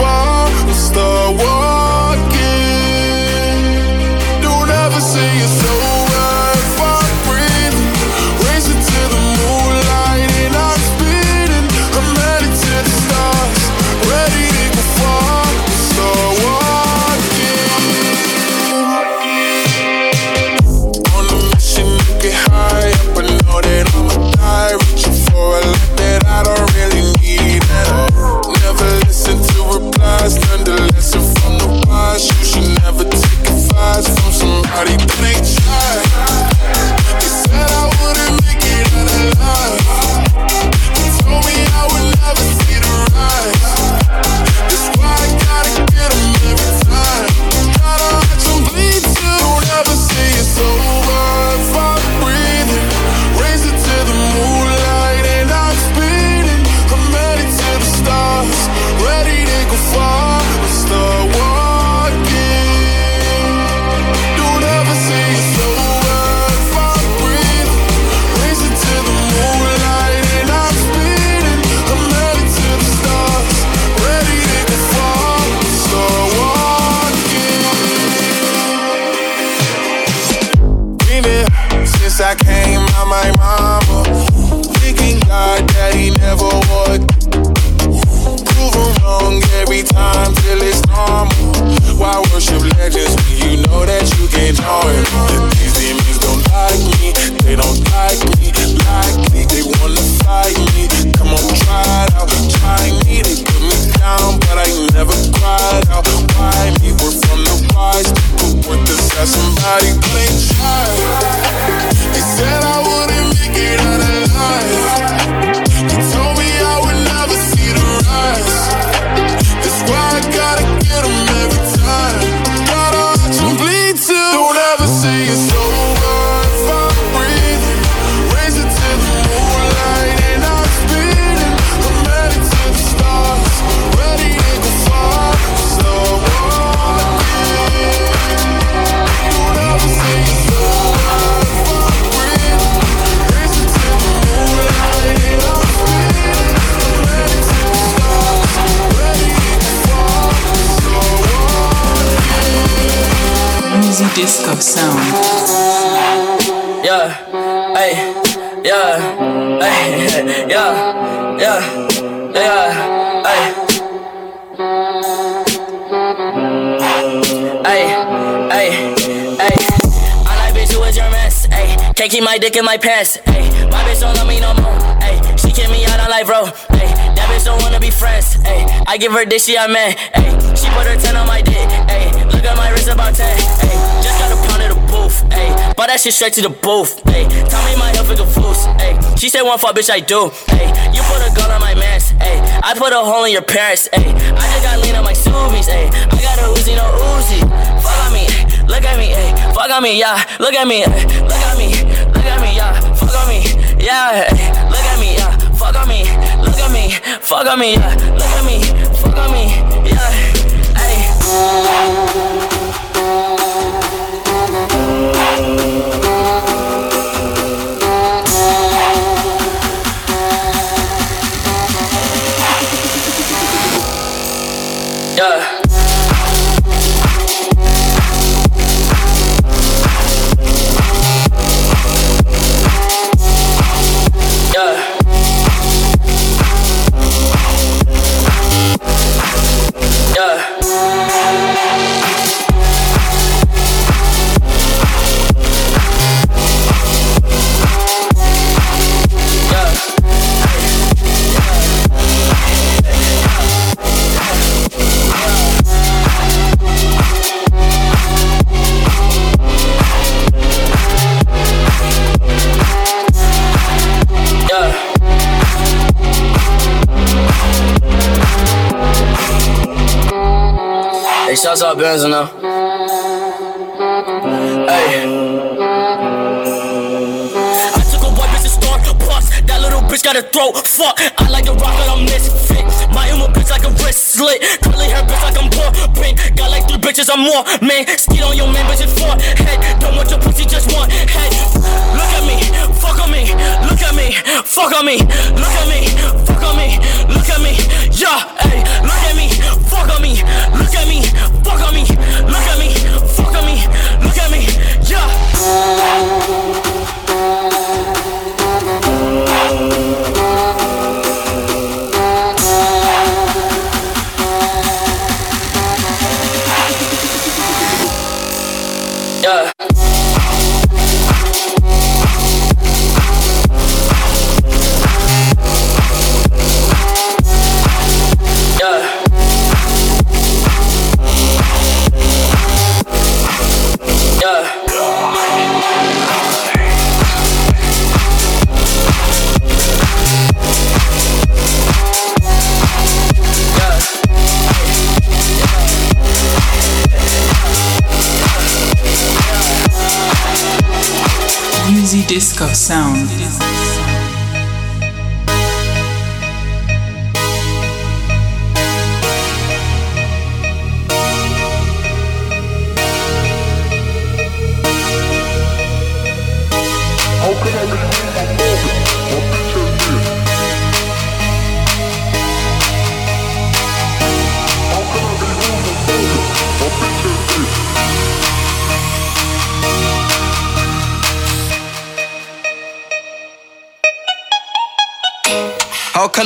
far. make my mama. Thinking God that he never would. Prove him wrong every time till it's normal. Why worship legends when you know that you can join? These demons don't like me, they don't like me, like me, they wanna fight me. Come on, try it out, try me. They put me down, but I never cried out. Why me? We're from the wise people. What does that somebody please try? They said I wouldn't make it out alive. Dick in my pants. Ayy, my bitch don't love me no more. Ayy, she kick me out on life, bro. Ayy, that bitch don't wanna be friends. Ayy, I give her dick, she a man. Ayy, she put her 10 on my dick. Ayy, look at my wrist about 10. Ayy, just got a pound of the booth. Ayy, that shit straight to the booth. Ayy, tell me my health is confused. Ayy, she said one fuck, bitch, I do. Ayy, you put a gun on my mans. Ayy, I put a hole in your parents. Ayy, I just got lean on my Subies. Ayy, I got a Uzi, no Uzi. Fuck on me, look at me, ayy, fuck on me, yeah, look at me, ay, look at me look at me, yeah, fuck on me, yeah, look at me, yeah, fuck on me, look at me, fuck on me, yeah, look at me, fuck on me, yeah, Benz now. Hey. I took a white bitch to star plus. That little bitch got a throat. Fuck, I like to rock, but I'm misfit. My emo bitch like a wrist slit. Curly hair bitch like I'm poor. Pink. Got like three bitches, I'm more. Man, skeet on your man, bitch, it's four. Head, don't want your pussy, just one. Head, look at me, fuck on me. Look at me, fuck on me. Look at me, fuck on me. Look at me, yeah, hey, look at me, fuck on me. Look at me, fuck on me.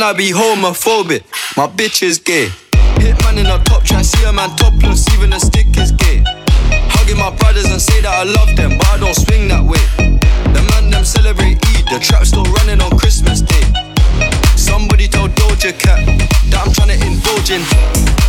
I be homophobic? My bitch is gay. Hitman in the top, try see a man topless, even a stick is gay. Hugging my brothers and say that I love them, but I don't swing that way. The man them celebrate Eid, the trap still running on Christmas Day. Somebody told Doja Cat that I'm trying to indulge in.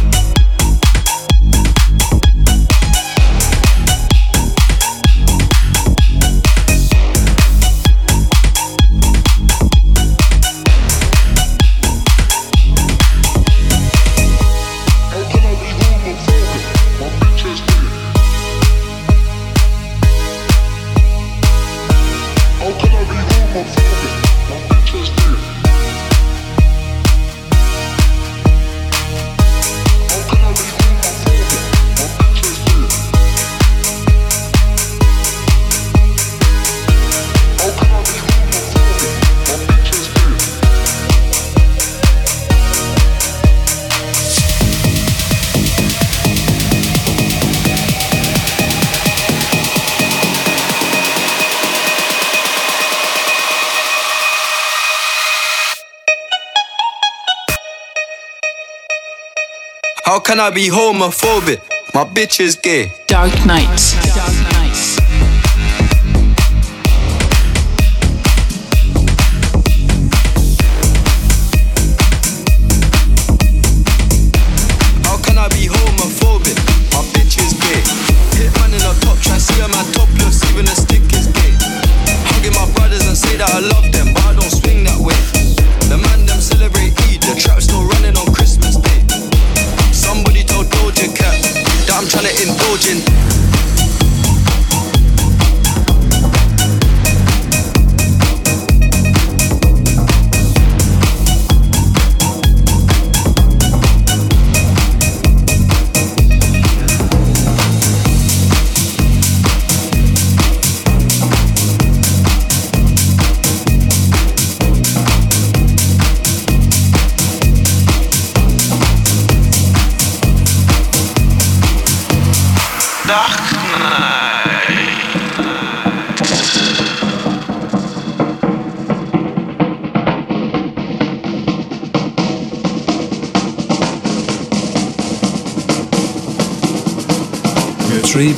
Can I be homophobic? My bitch is gay. Dark Knight.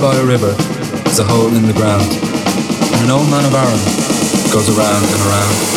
By a river is a hole in the ground, and an old man of Aaron goes around and around.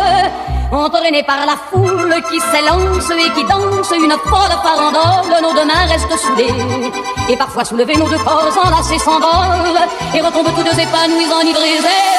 entraînés par la foule qui s'élance et qui danse une folle farandole, nos deux mains restent soudées. Et parfois soulevés, nos deux corps enlacés s'envolent et retombent tous deux épanouis, enivrés.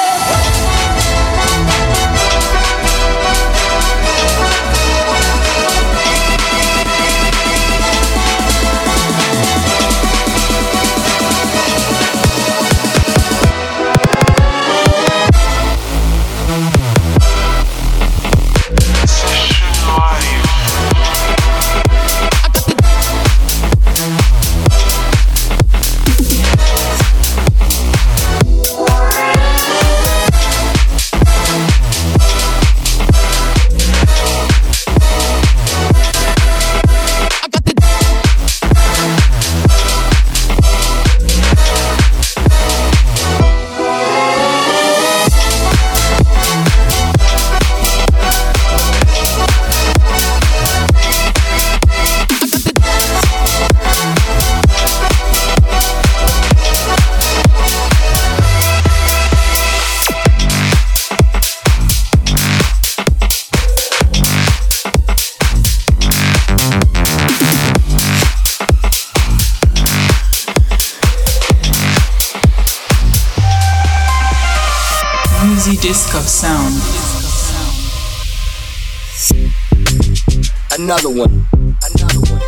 Another one. Another one.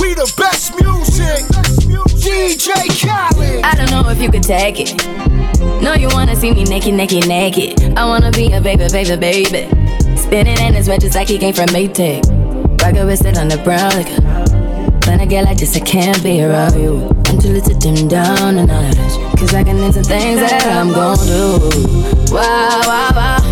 We the best music. DJ Khaled. I don't know if you could take it. No, you wanna see me naked, naked, naked. I wanna be a baby, baby, baby. Spinning in his red just like he came from Maytag. Rocket with it on the brown like When I get like this, I can't be around you until it's a dim down a notch. Cause I can into things that I'm gon' do. Wow, wow, wow.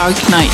Dark Knight.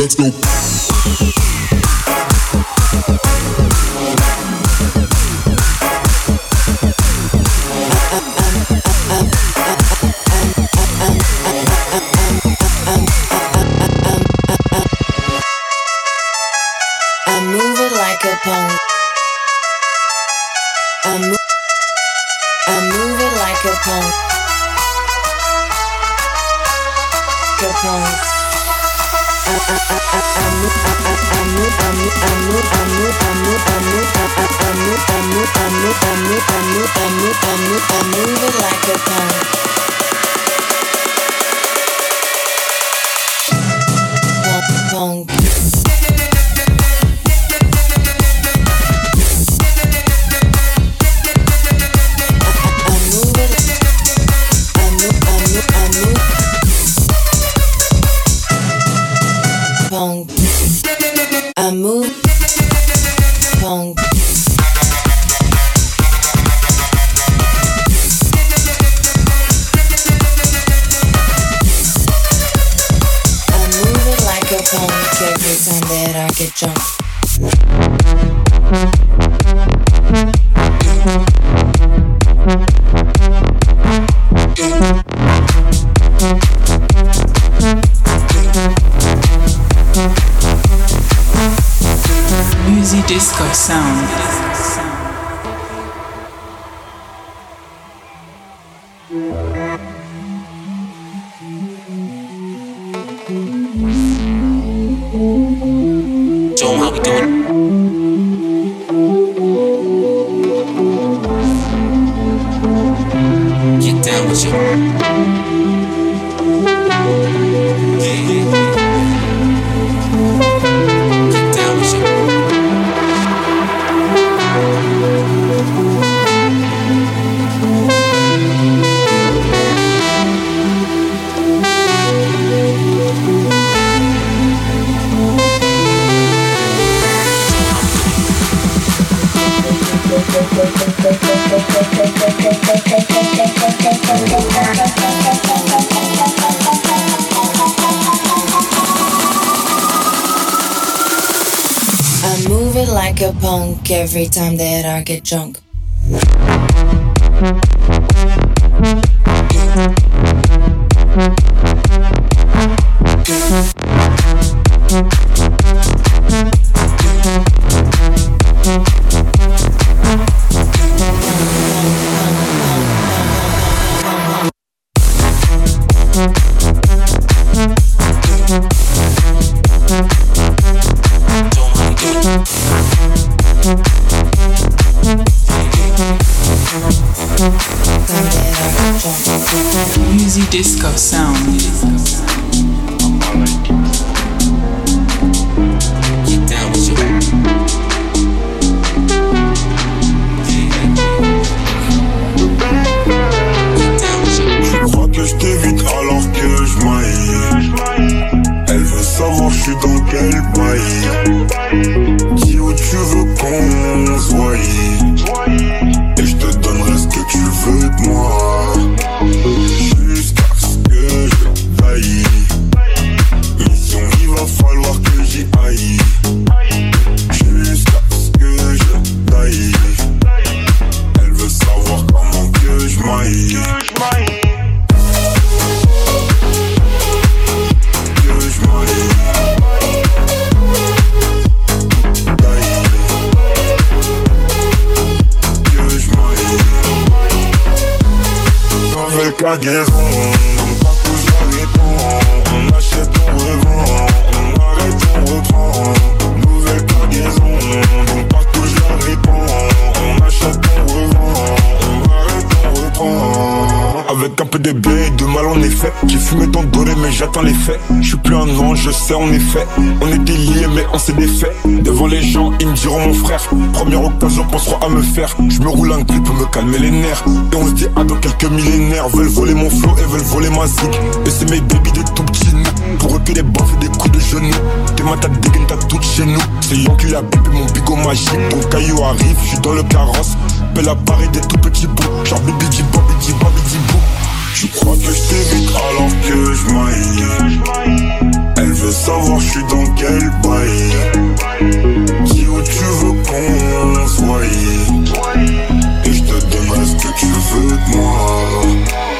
Let's go. every time that I get drunk. la liaison. On part tous dans les ponts. On achète, on revend. On arrête, on reprend. Nouvelle cargaison. On part tous dans les ponts. On achète, on revend. On arrête, on reprend. Avec un peu de blé, de mal en effet. J'ai fumé ton dos j'attends les faits. Je suis plus un ange, je sais en effet. On était liés mais on s'est défait. Devant les gens, ils me diront mon frère. Première occasion, penseront à me faire. Je me roule un clip pour me calmer les nerfs. Et on se dit ah dans quelques millénaires. Veulent voler mon flow et veulent voler ma zig. Et c'est mes baby des tout petits nous. Pour eux que des baffes et des coups de genoux. T'es ma tête dégaine, t'as tout chez nous. C'est Yon qui a bipé mon bigot magique. Ton caillou arrive, je suis dans le carrosse. Belle appareil des tout petits bouts. Genre bibi di bobi di Tu crois que je t'évite alors que je maille. Elle veut savoir je suis dans quel bail. Dis où tu veux qu'on soit. Et je te donnerai ce que tu veux de moi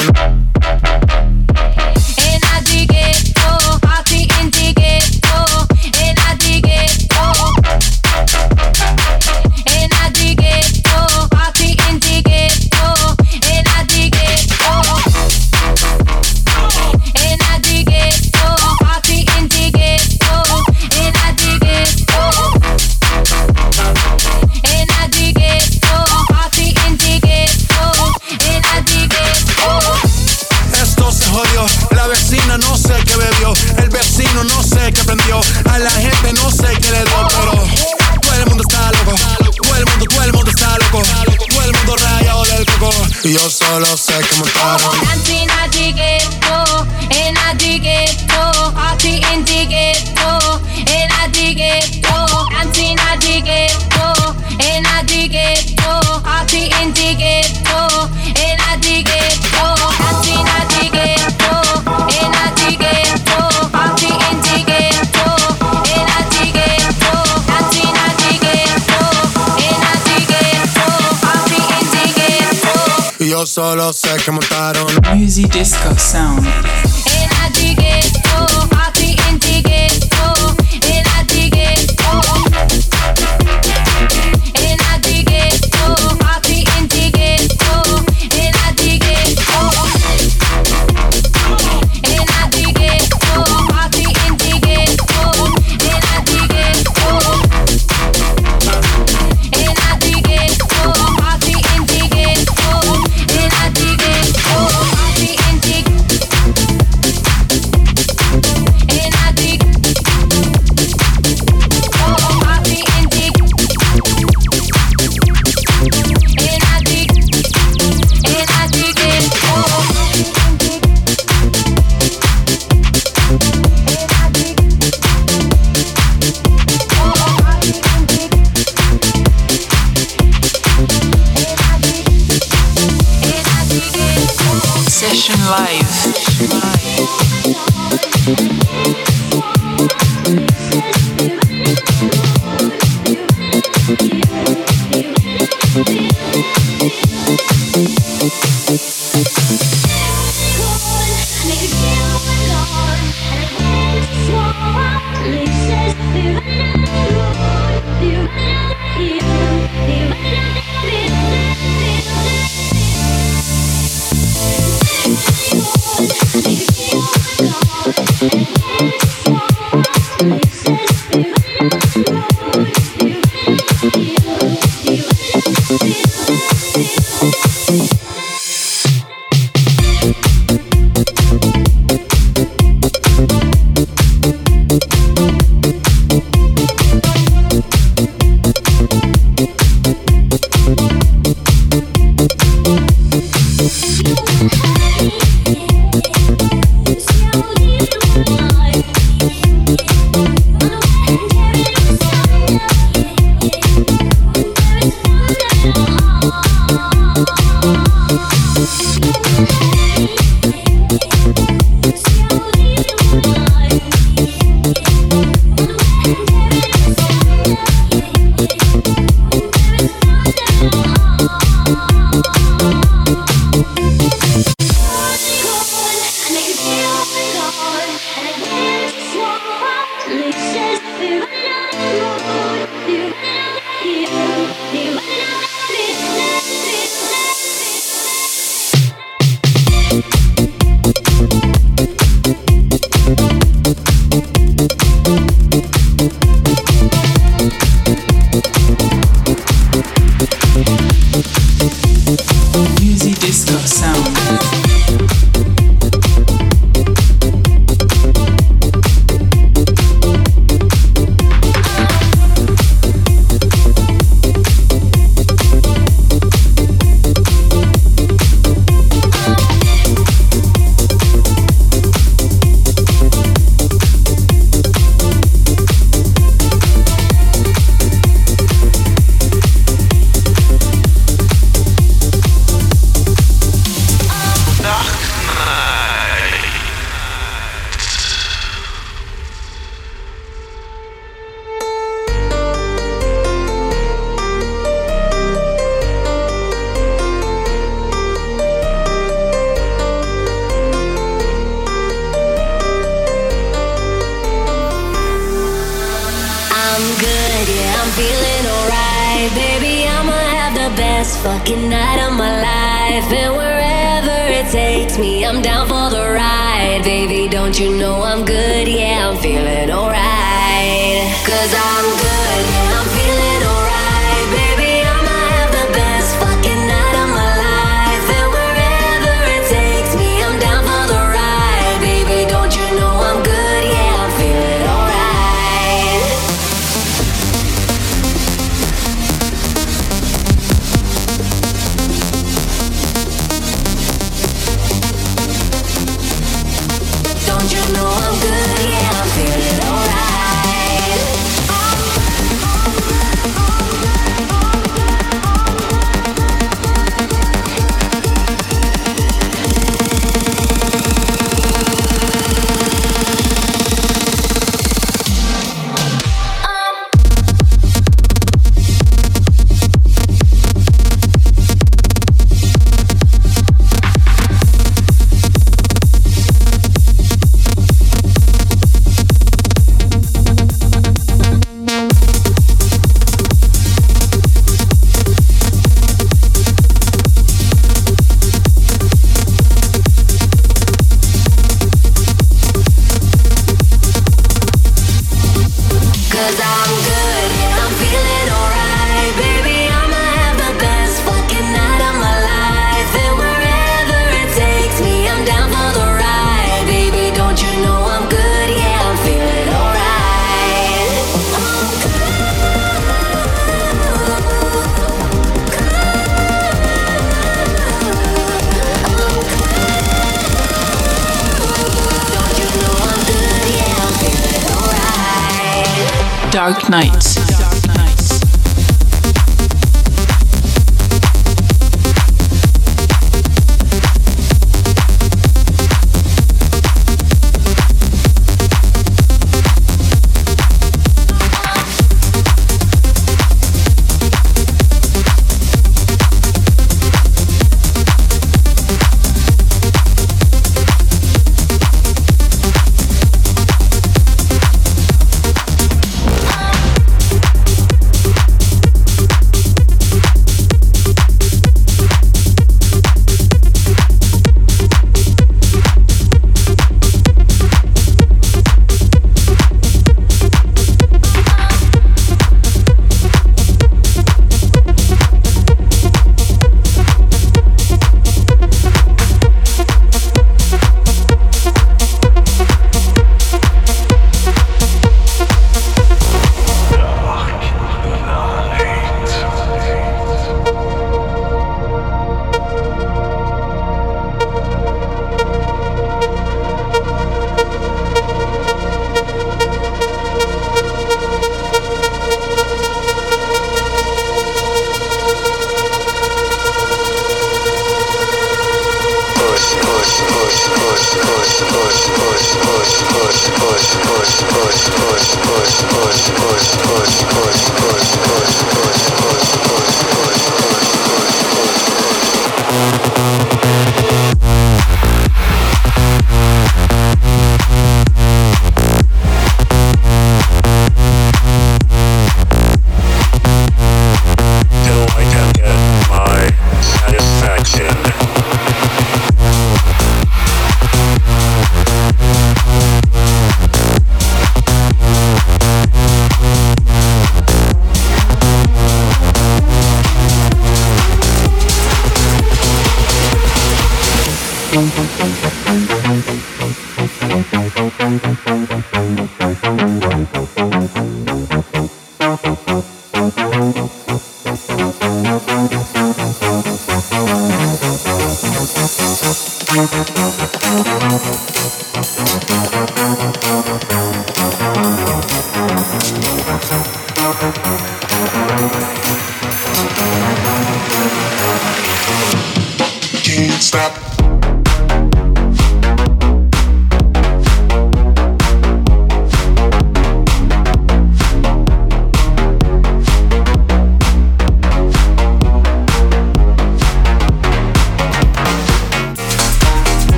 Solo sé que montaron. Music Disco Sound. Cause I'm good.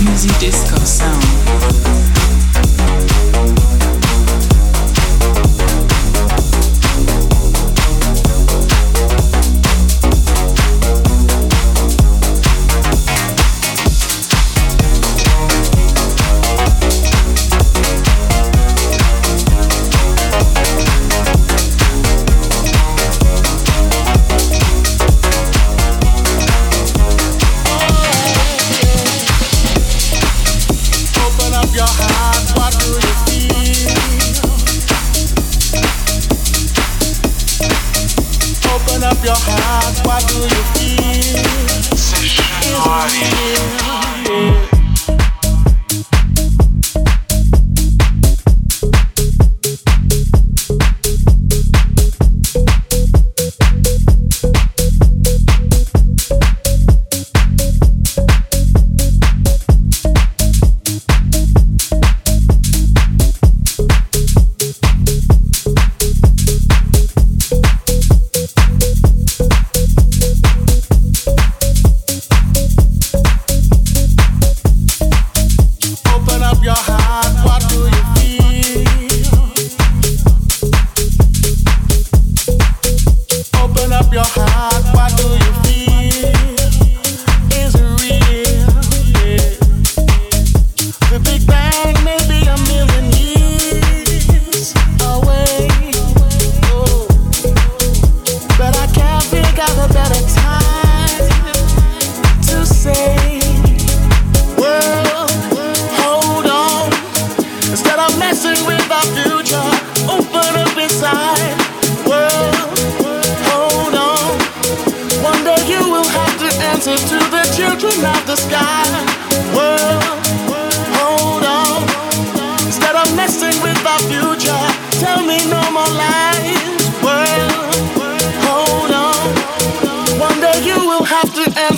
Will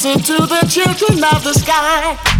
answer to the children of the sky.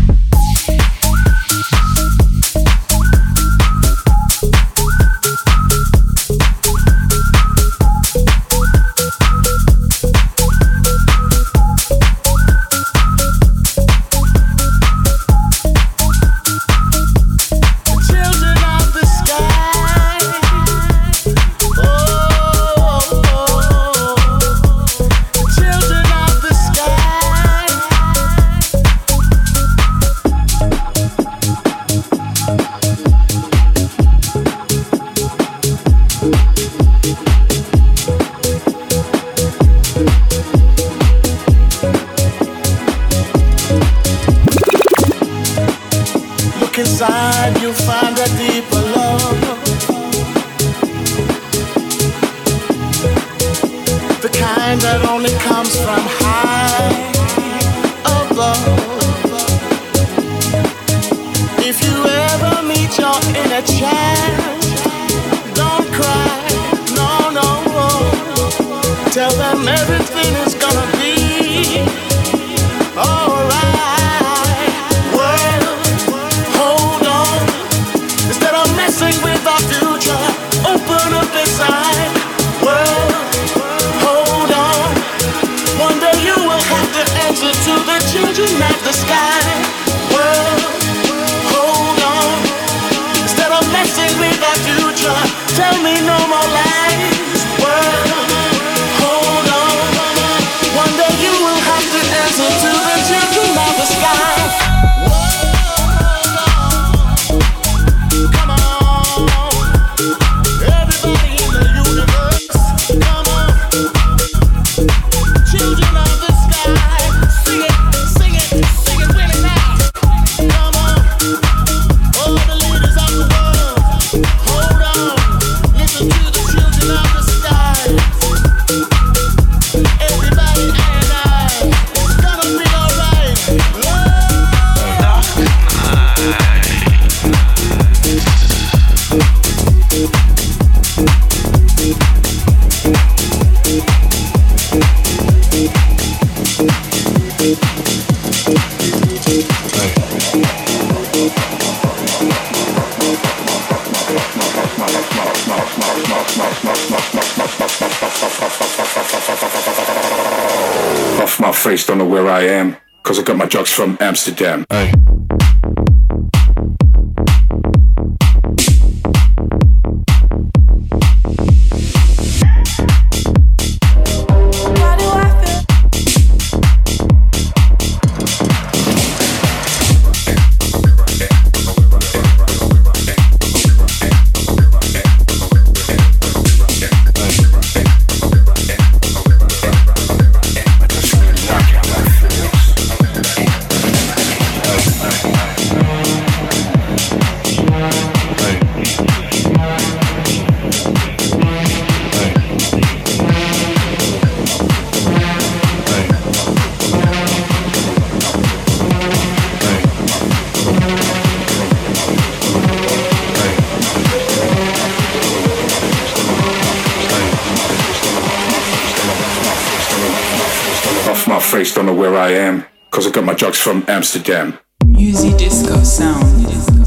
From Amsterdam. Hey. Amsterdam. Disco sound.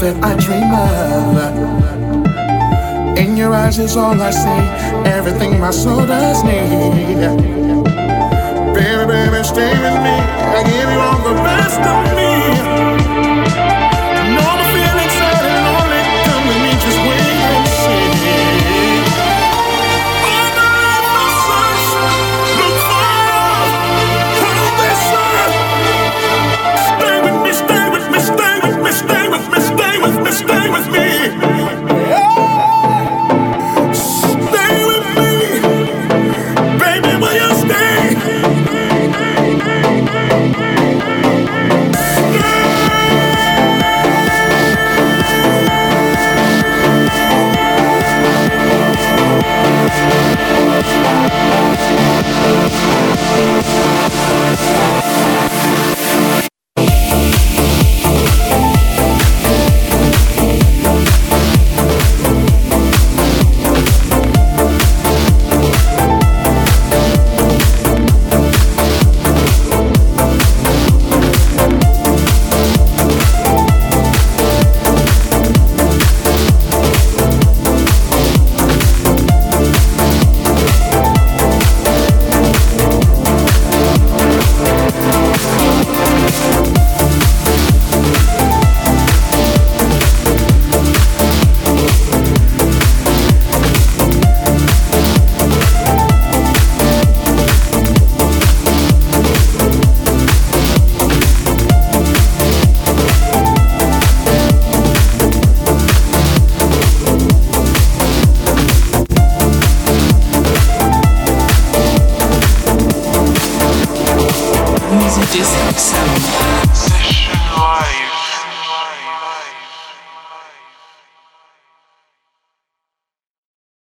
That I dream of. In your eyes is all I see. Everything my soul does need. Baby, baby, stay with me. I give you all the best of me.